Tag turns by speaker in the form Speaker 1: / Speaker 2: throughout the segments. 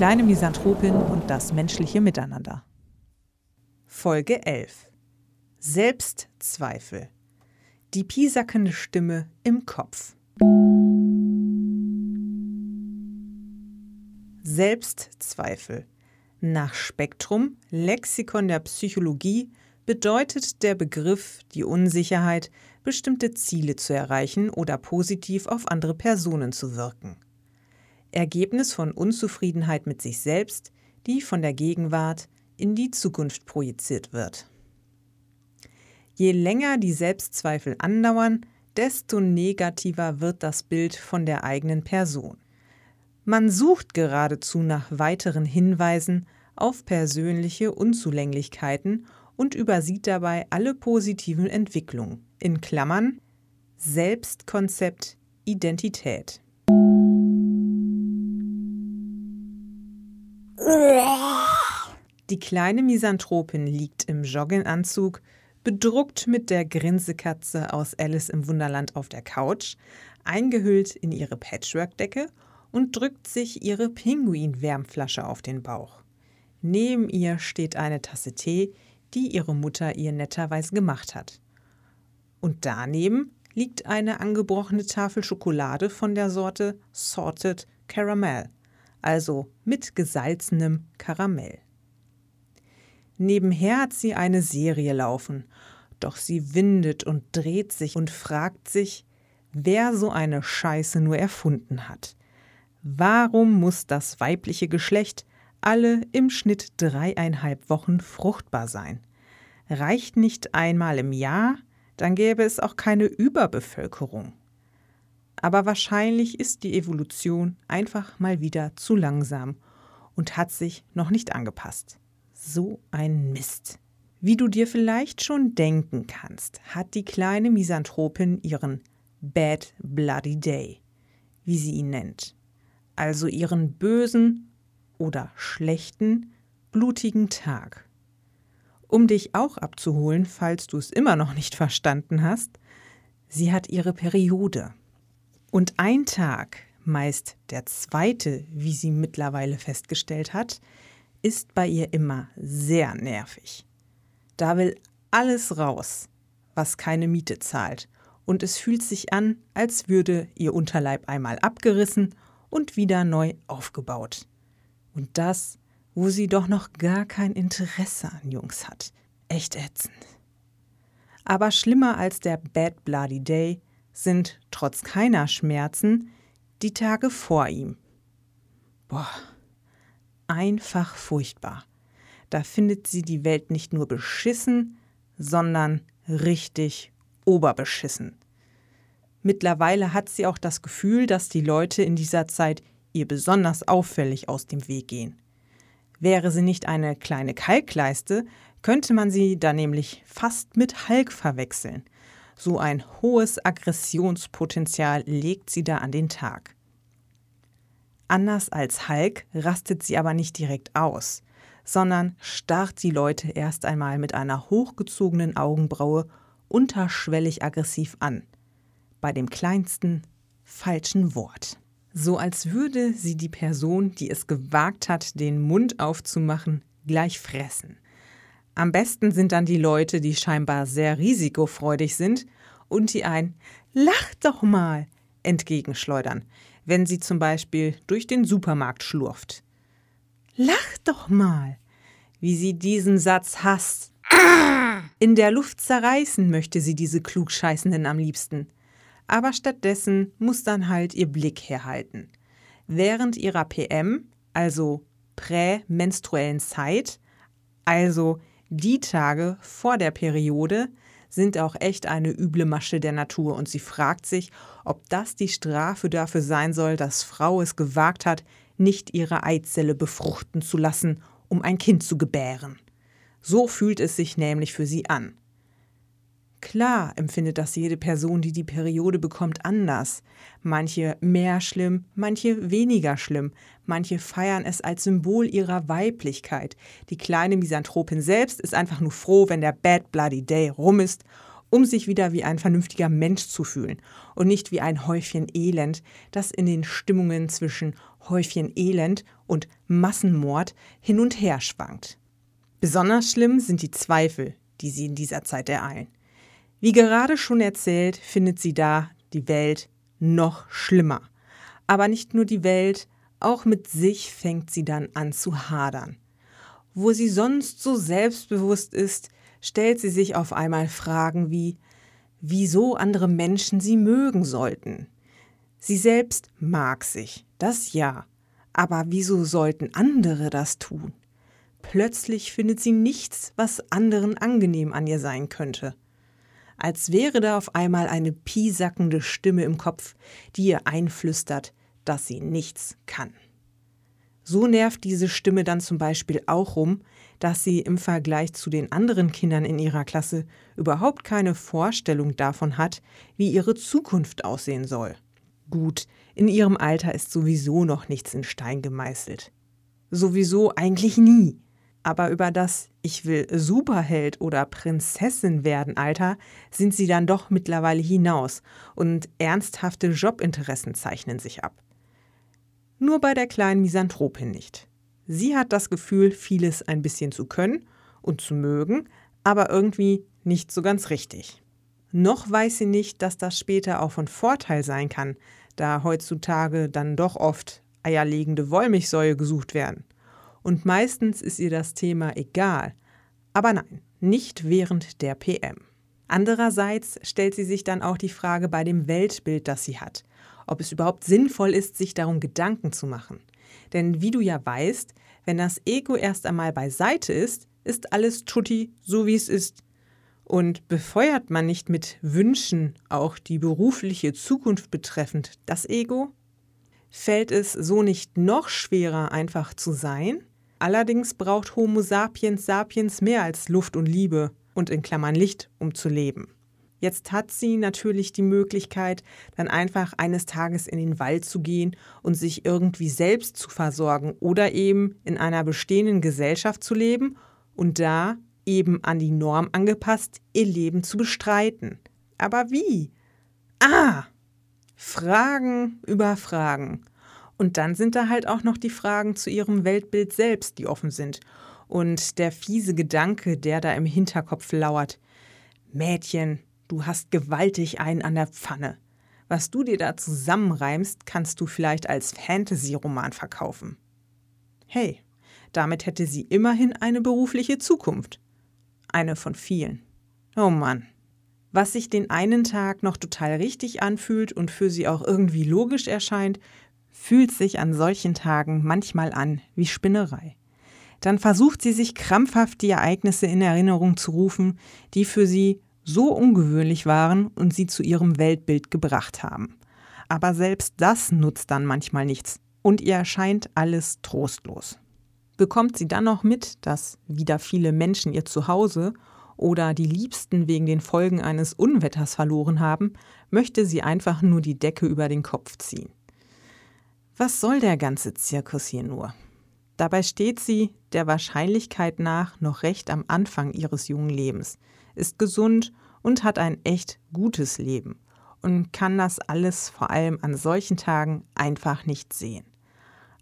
Speaker 1: kleine Misanthropin und das menschliche Miteinander. Folge 11 Selbstzweifel. Die piesackende Stimme im Kopf. Selbstzweifel. Nach Spektrum, Lexikon der Psychologie, bedeutet der Begriff die Unsicherheit, bestimmte Ziele zu erreichen oder positiv auf andere Personen zu wirken. Ergebnis von Unzufriedenheit mit sich selbst, die von der Gegenwart in die Zukunft projiziert wird. Je länger die Selbstzweifel andauern, desto negativer wird das Bild von der eigenen Person. Man sucht geradezu nach weiteren Hinweisen auf persönliche Unzulänglichkeiten und übersieht dabei alle positiven Entwicklungen. In Klammern Selbstkonzept Identität. Die kleine Misanthropin liegt im Jogginganzug, bedruckt mit der Grinsekatze aus Alice im Wunderland auf der Couch, eingehüllt in ihre Patchwork-Decke und drückt sich ihre Pinguin-Wärmflasche auf den Bauch. Neben ihr steht eine Tasse Tee, die ihre Mutter ihr netterweise gemacht hat. Und daneben liegt eine angebrochene Tafel Schokolade von der Sorte Sorted Caramel, also mit gesalzenem Karamell. Nebenher hat sie eine Serie laufen, doch sie windet und dreht sich und fragt sich, wer so eine Scheiße nur erfunden hat. Warum muss das weibliche Geschlecht alle im Schnitt dreieinhalb Wochen fruchtbar sein? Reicht nicht einmal im Jahr, dann gäbe es auch keine Überbevölkerung. Aber wahrscheinlich ist die Evolution einfach mal wieder zu langsam und hat sich noch nicht angepasst. So ein Mist. Wie du dir vielleicht schon denken kannst, hat die kleine Misanthropin ihren Bad Bloody Day, wie sie ihn nennt also ihren bösen oder schlechten, blutigen Tag. Um dich auch abzuholen, falls du es immer noch nicht verstanden hast, sie hat ihre Periode. Und ein Tag, meist der zweite, wie sie mittlerweile festgestellt hat, ist bei ihr immer sehr nervig. Da will alles raus, was keine Miete zahlt, und es fühlt sich an, als würde ihr Unterleib einmal abgerissen und wieder neu aufgebaut. Und das, wo sie doch noch gar kein Interesse an Jungs hat. Echt ätzend. Aber schlimmer als der Bad Bloody Day sind trotz keiner Schmerzen die Tage vor ihm. Boah, einfach furchtbar. Da findet sie die Welt nicht nur beschissen, sondern richtig oberbeschissen. Mittlerweile hat sie auch das Gefühl, dass die Leute in dieser Zeit ihr besonders auffällig aus dem Weg gehen. Wäre sie nicht eine kleine Kalkleiste, könnte man sie da nämlich fast mit Hulk verwechseln. So ein hohes Aggressionspotenzial legt sie da an den Tag. Anders als Hulk rastet sie aber nicht direkt aus, sondern starrt die Leute erst einmal mit einer hochgezogenen Augenbraue unterschwellig aggressiv an bei dem kleinsten falschen Wort. So als würde sie die Person, die es gewagt hat, den Mund aufzumachen, gleich fressen. Am besten sind dann die Leute, die scheinbar sehr risikofreudig sind und die ein Lach doch mal entgegenschleudern, wenn sie zum Beispiel durch den Supermarkt schlurft. Lach doch mal, wie sie diesen Satz hasst. In der Luft zerreißen möchte sie diese Klugscheißenden am liebsten aber stattdessen muss dann halt ihr Blick herhalten. Während ihrer PM, also prämenstruellen Zeit, also die Tage vor der Periode, sind auch echt eine üble Masche der Natur und sie fragt sich, ob das die Strafe dafür sein soll, dass Frau es gewagt hat, nicht ihre Eizelle befruchten zu lassen, um ein Kind zu gebären. So fühlt es sich nämlich für sie an. Klar empfindet das jede Person, die die Periode bekommt, anders. Manche mehr schlimm, manche weniger schlimm. Manche feiern es als Symbol ihrer Weiblichkeit. Die kleine Misanthropin selbst ist einfach nur froh, wenn der Bad Bloody Day rum ist, um sich wieder wie ein vernünftiger Mensch zu fühlen und nicht wie ein Häufchen Elend, das in den Stimmungen zwischen Häufchen Elend und Massenmord hin und her schwankt. Besonders schlimm sind die Zweifel, die sie in dieser Zeit ereilen. Wie gerade schon erzählt, findet sie da die Welt noch schlimmer. Aber nicht nur die Welt, auch mit sich fängt sie dann an zu hadern. Wo sie sonst so selbstbewusst ist, stellt sie sich auf einmal Fragen wie, wieso andere Menschen sie mögen sollten. Sie selbst mag sich, das ja, aber wieso sollten andere das tun? Plötzlich findet sie nichts, was anderen angenehm an ihr sein könnte. Als wäre da auf einmal eine piesackende Stimme im Kopf, die ihr einflüstert, dass sie nichts kann. So nervt diese Stimme dann zum Beispiel auch rum, dass sie im Vergleich zu den anderen Kindern in ihrer Klasse überhaupt keine Vorstellung davon hat, wie ihre Zukunft aussehen soll. Gut, in ihrem Alter ist sowieso noch nichts in Stein gemeißelt. Sowieso eigentlich nie. Aber über das Ich will Superheld oder Prinzessin werden Alter sind sie dann doch mittlerweile hinaus und ernsthafte Jobinteressen zeichnen sich ab. Nur bei der kleinen Misanthropin nicht. Sie hat das Gefühl, vieles ein bisschen zu können und zu mögen, aber irgendwie nicht so ganz richtig. Noch weiß sie nicht, dass das später auch von Vorteil sein kann, da heutzutage dann doch oft eierlegende Wollmilchsäue gesucht werden. Und meistens ist ihr das Thema egal. Aber nein, nicht während der PM. Andererseits stellt sie sich dann auch die Frage bei dem Weltbild, das sie hat ob es überhaupt sinnvoll ist, sich darum Gedanken zu machen. Denn wie du ja weißt, wenn das Ego erst einmal beiseite ist, ist alles tutti, so wie es ist. Und befeuert man nicht mit Wünschen auch die berufliche Zukunft betreffend das Ego? Fällt es so nicht noch schwerer, einfach zu sein? Allerdings braucht Homo sapiens sapiens mehr als Luft und Liebe und in Klammern Licht, um zu leben. Jetzt hat sie natürlich die Möglichkeit, dann einfach eines Tages in den Wald zu gehen und sich irgendwie selbst zu versorgen oder eben in einer bestehenden Gesellschaft zu leben und da eben an die Norm angepasst ihr Leben zu bestreiten. Aber wie? Ah! Fragen über Fragen. Und dann sind da halt auch noch die Fragen zu ihrem Weltbild selbst, die offen sind. Und der fiese Gedanke, der da im Hinterkopf lauert. Mädchen, Du hast gewaltig einen an der Pfanne. Was du dir da zusammenreimst, kannst du vielleicht als Fantasy-Roman verkaufen. Hey, damit hätte sie immerhin eine berufliche Zukunft. Eine von vielen. Oh Mann. Was sich den einen Tag noch total richtig anfühlt und für sie auch irgendwie logisch erscheint, fühlt sich an solchen Tagen manchmal an wie Spinnerei. Dann versucht sie sich krampfhaft die Ereignisse in Erinnerung zu rufen, die für sie so ungewöhnlich waren und sie zu ihrem Weltbild gebracht haben. Aber selbst das nutzt dann manchmal nichts und ihr erscheint alles trostlos. Bekommt sie dann noch mit, dass wieder viele Menschen ihr Zuhause oder die Liebsten wegen den Folgen eines Unwetters verloren haben, möchte sie einfach nur die Decke über den Kopf ziehen. Was soll der ganze Zirkus hier nur? Dabei steht sie der Wahrscheinlichkeit nach noch recht am Anfang ihres jungen Lebens, ist gesund und hat ein echt gutes Leben und kann das alles vor allem an solchen Tagen einfach nicht sehen.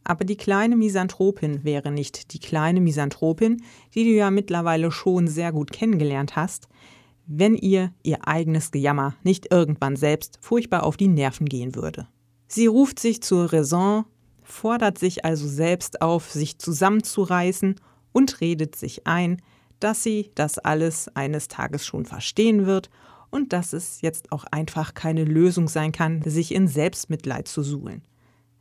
Speaker 1: Aber die kleine Misanthropin wäre nicht die kleine Misanthropin, die du ja mittlerweile schon sehr gut kennengelernt hast, wenn ihr ihr eigenes Gejammer nicht irgendwann selbst furchtbar auf die Nerven gehen würde. Sie ruft sich zur Raison, fordert sich also selbst auf, sich zusammenzureißen und redet sich ein, dass sie das alles eines Tages schon verstehen wird und dass es jetzt auch einfach keine Lösung sein kann, sich in Selbstmitleid zu suhlen.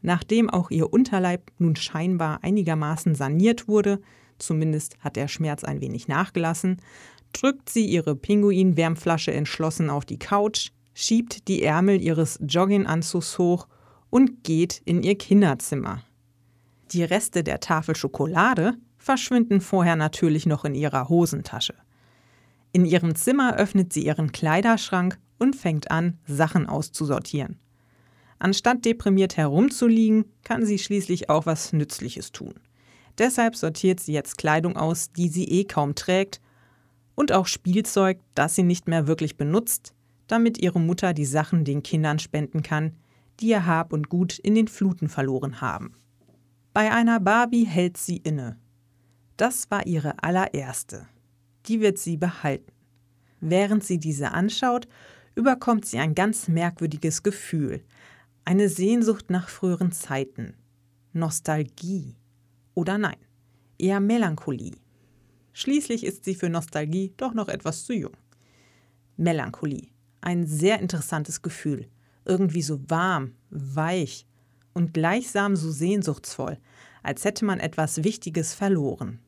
Speaker 1: Nachdem auch ihr Unterleib nun scheinbar einigermaßen saniert wurde, zumindest hat der Schmerz ein wenig nachgelassen, drückt sie ihre Pinguin-Wärmflasche entschlossen auf die Couch, schiebt die Ärmel ihres Jogginganzugs hoch und geht in ihr Kinderzimmer. Die Reste der Tafel Schokolade verschwinden vorher natürlich noch in ihrer Hosentasche. In ihrem Zimmer öffnet sie ihren Kleiderschrank und fängt an, Sachen auszusortieren. Anstatt deprimiert herumzuliegen, kann sie schließlich auch was Nützliches tun. Deshalb sortiert sie jetzt Kleidung aus, die sie eh kaum trägt, und auch Spielzeug, das sie nicht mehr wirklich benutzt, damit ihre Mutter die Sachen den Kindern spenden kann, die ihr Hab und Gut in den Fluten verloren haben. Bei einer Barbie hält sie inne. Das war ihre allererste. Die wird sie behalten. Während sie diese anschaut, überkommt sie ein ganz merkwürdiges Gefühl, eine Sehnsucht nach früheren Zeiten, Nostalgie oder nein, eher Melancholie. Schließlich ist sie für Nostalgie doch noch etwas zu jung. Melancholie, ein sehr interessantes Gefühl, irgendwie so warm, weich und gleichsam so sehnsuchtsvoll, als hätte man etwas Wichtiges verloren.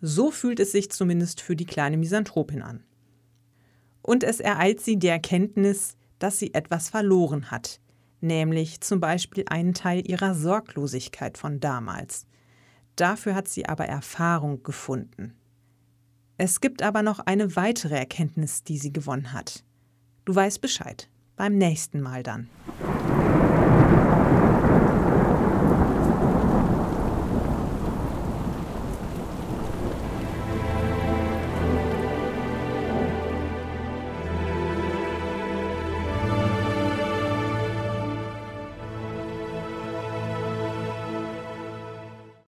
Speaker 1: So fühlt es sich zumindest für die kleine Misanthropin an. Und es ereilt sie die Erkenntnis, dass sie etwas verloren hat, nämlich zum Beispiel einen Teil ihrer Sorglosigkeit von damals. Dafür hat sie aber Erfahrung gefunden. Es gibt aber noch eine weitere Erkenntnis, die sie gewonnen hat. Du weißt Bescheid. Beim nächsten Mal dann.